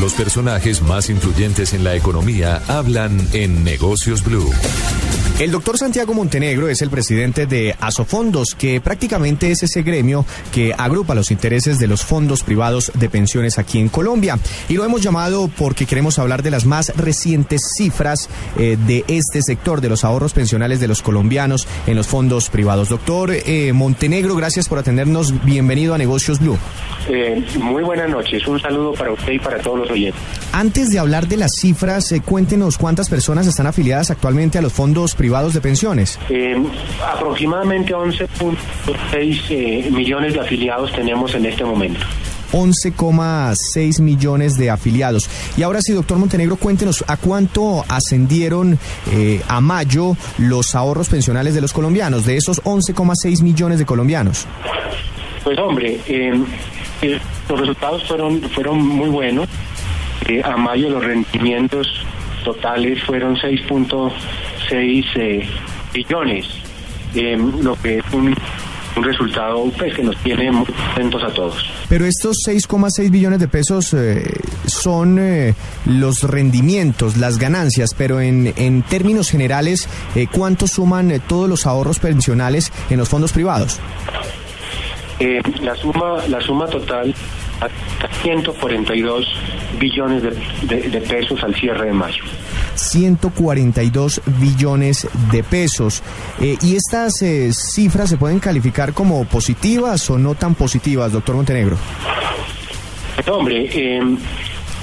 Los personajes más influyentes en la economía hablan en Negocios Blue. El doctor Santiago Montenegro es el presidente de Asofondos, que prácticamente es ese gremio que agrupa los intereses de los fondos privados de pensiones aquí en Colombia. Y lo hemos llamado porque queremos hablar de las más recientes cifras eh, de este sector, de los ahorros pensionales de los colombianos en los fondos privados. Doctor eh, Montenegro, gracias por atendernos. Bienvenido a Negocios Blue. Eh, muy buenas noches. Un saludo para usted y para todos los oyentes. Antes de hablar de las cifras, cuéntenos cuántas personas están afiliadas actualmente a los fondos privados privados de pensiones? Eh, aproximadamente 11.6 eh, millones de afiliados tenemos en este momento. 11,6 millones de afiliados. Y ahora sí, doctor Montenegro, cuéntenos a cuánto ascendieron eh, a mayo los ahorros pensionales de los colombianos, de esos 11,6 millones de colombianos. Pues hombre, los resultados fueron, fueron muy buenos. a mayo los rendimientos totales fueron 6.6 eh, billones, eh, lo que es un, resultado pues, que nos tiene muy contentos a todos. Pero estos 6,6 billones de pesos eh, son los rendimientos, las ganancias, pero en, en términos generales, ¿cuánto suman todos los ahorros pensionales en los fondos privados? la suma la suma total a 142 billones de, pesos al cierre de mayo. 142 billones de pesos. Eh, ¿Y estas eh, cifras se pueden calificar como positivas o no tan positivas, doctor Montenegro? Hombre, em,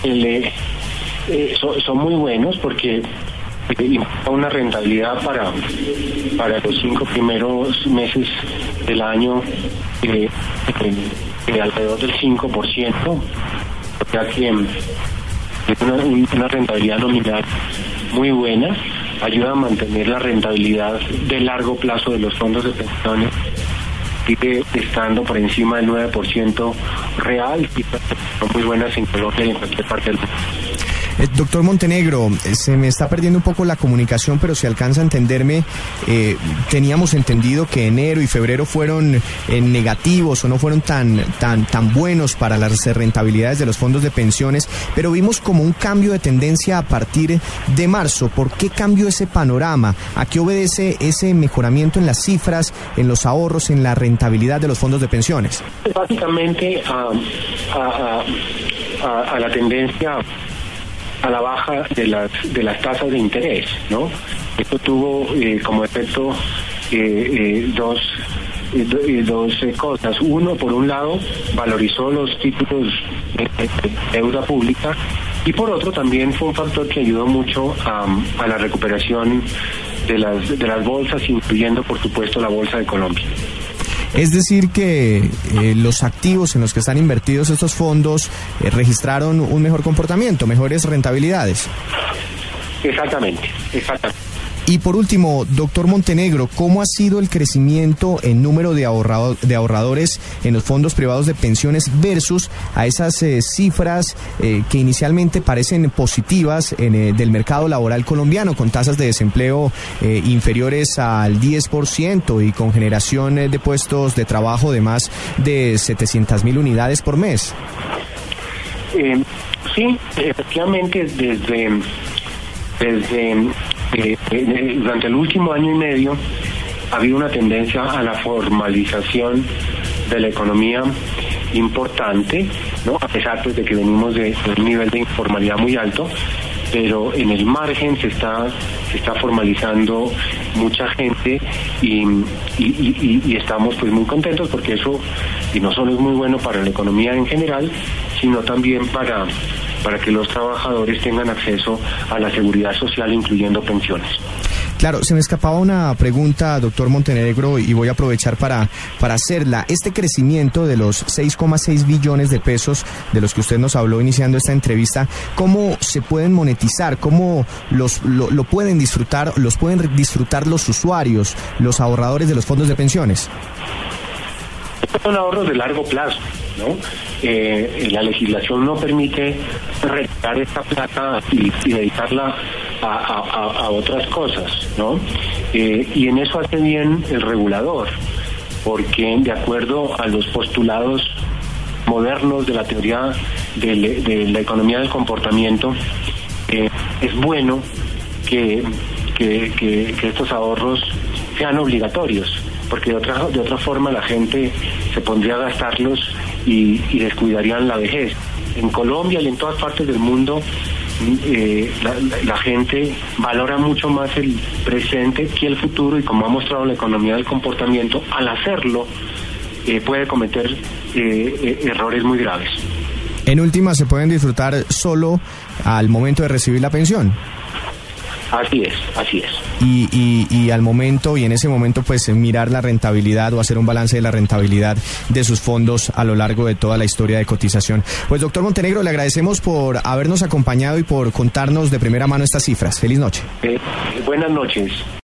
eh, son, muy buenos porque una rentabilidad para, para los cinco primeros meses del año de alrededor del 5%, ya que es una, rentabilidad nominal muy buena, ayuda a mantener la rentabilidad de largo plazo de los fondos de pensiones estando por encima del 9% real y son muy buenas en Colombia y en cualquier parte del mundo. Eh, doctor Montenegro, eh, se me está perdiendo un poco la comunicación, pero si alcanza a entenderme, eh, teníamos entendido que enero y febrero fueron negativos o no fueron tan, tan, tan buenos para las rentabilidades de los fondos de pensiones, pero vimos como un cambio de tendencia a partir de marzo. ¿Por qué cambió ese panorama? ¿A qué obedece ese mejoramiento en las cifras, en los ahorros, en la rentabilidad de los fondos de pensiones? Básicamente a, a la tendencia a la baja de las, de las tasas de interés, ¿no? Esto tuvo eh, como efecto eh, eh, dos, dos cosas. Uno, por un lado, valorizó los títulos de, deuda pública y por otro también fue un factor que ayudó mucho a, a la recuperación de las, de las bolsas, incluyendo por supuesto la Bolsa de Colombia. Es decir, que eh, los activos en los que están invertidos estos fondos eh, registraron un mejor comportamiento, mejores rentabilidades. Exactamente, exactamente. Y por último, doctor Montenegro, ¿cómo ha sido el crecimiento en número de, de ahorradores en los fondos privados de pensiones versus a esas eh, cifras eh, que inicialmente parecen positivas en, eh, del mercado laboral colombiano, con tasas de desempleo inferiores al 10% y con generación de puestos de trabajo de más de 700 mil unidades por mes? sí, efectivamente, desde, desde eh, eh, durante el último año y medio ha habido una tendencia a la formalización de la economía importante, ¿no? a pesar pues, de que venimos de, un nivel de informalidad muy alto, pero en el margen se está se está formalizando mucha gente y, y, estamos pues muy contentos porque eso y no solo es muy bueno para la economía en general sino también para para que los trabajadores tengan acceso a la seguridad social, incluyendo pensiones. Claro, se me escapaba una pregunta, doctor Montenegro, y voy a aprovechar para, para hacerla. Este crecimiento de los 6,6 billones de pesos de los que usted nos habló iniciando esta entrevista, ¿cómo se pueden monetizar? ¿Cómo los, lo, pueden disfrutar, los pueden disfrutar los usuarios, los ahorradores de los fondos de pensiones? Son ahorros de largo plazo, Eh, la legislación no permite retirar esta plata y, dedicarla a, otras cosas, ¿no? Eh, y en eso hace bien el regulador, porque de acuerdo a los postulados modernos de la teoría de, la economía del comportamiento, eh, es bueno que, que, estos ahorros sean obligatorios, porque de otra, de otra forma la gente se pondría a gastarlos y, descuidarían la vejez. En Colombia y en todas partes del mundo eh, la, gente valora mucho más el presente que el futuro y como ha mostrado la economía del comportamiento, al hacerlo eh, puede cometer eh, errores muy graves. En última, se pueden disfrutar solo al momento de recibir la pensión. Así es, así es. Y, y, al momento, y en ese momento, pues mirar la rentabilidad o hacer un balance de la rentabilidad de sus fondos a lo largo de toda la historia de cotización. Pues doctor Montenegro, le agradecemos por habernos acompañado y por contarnos de primera mano estas cifras. Feliz noche. Eh, buenas noches.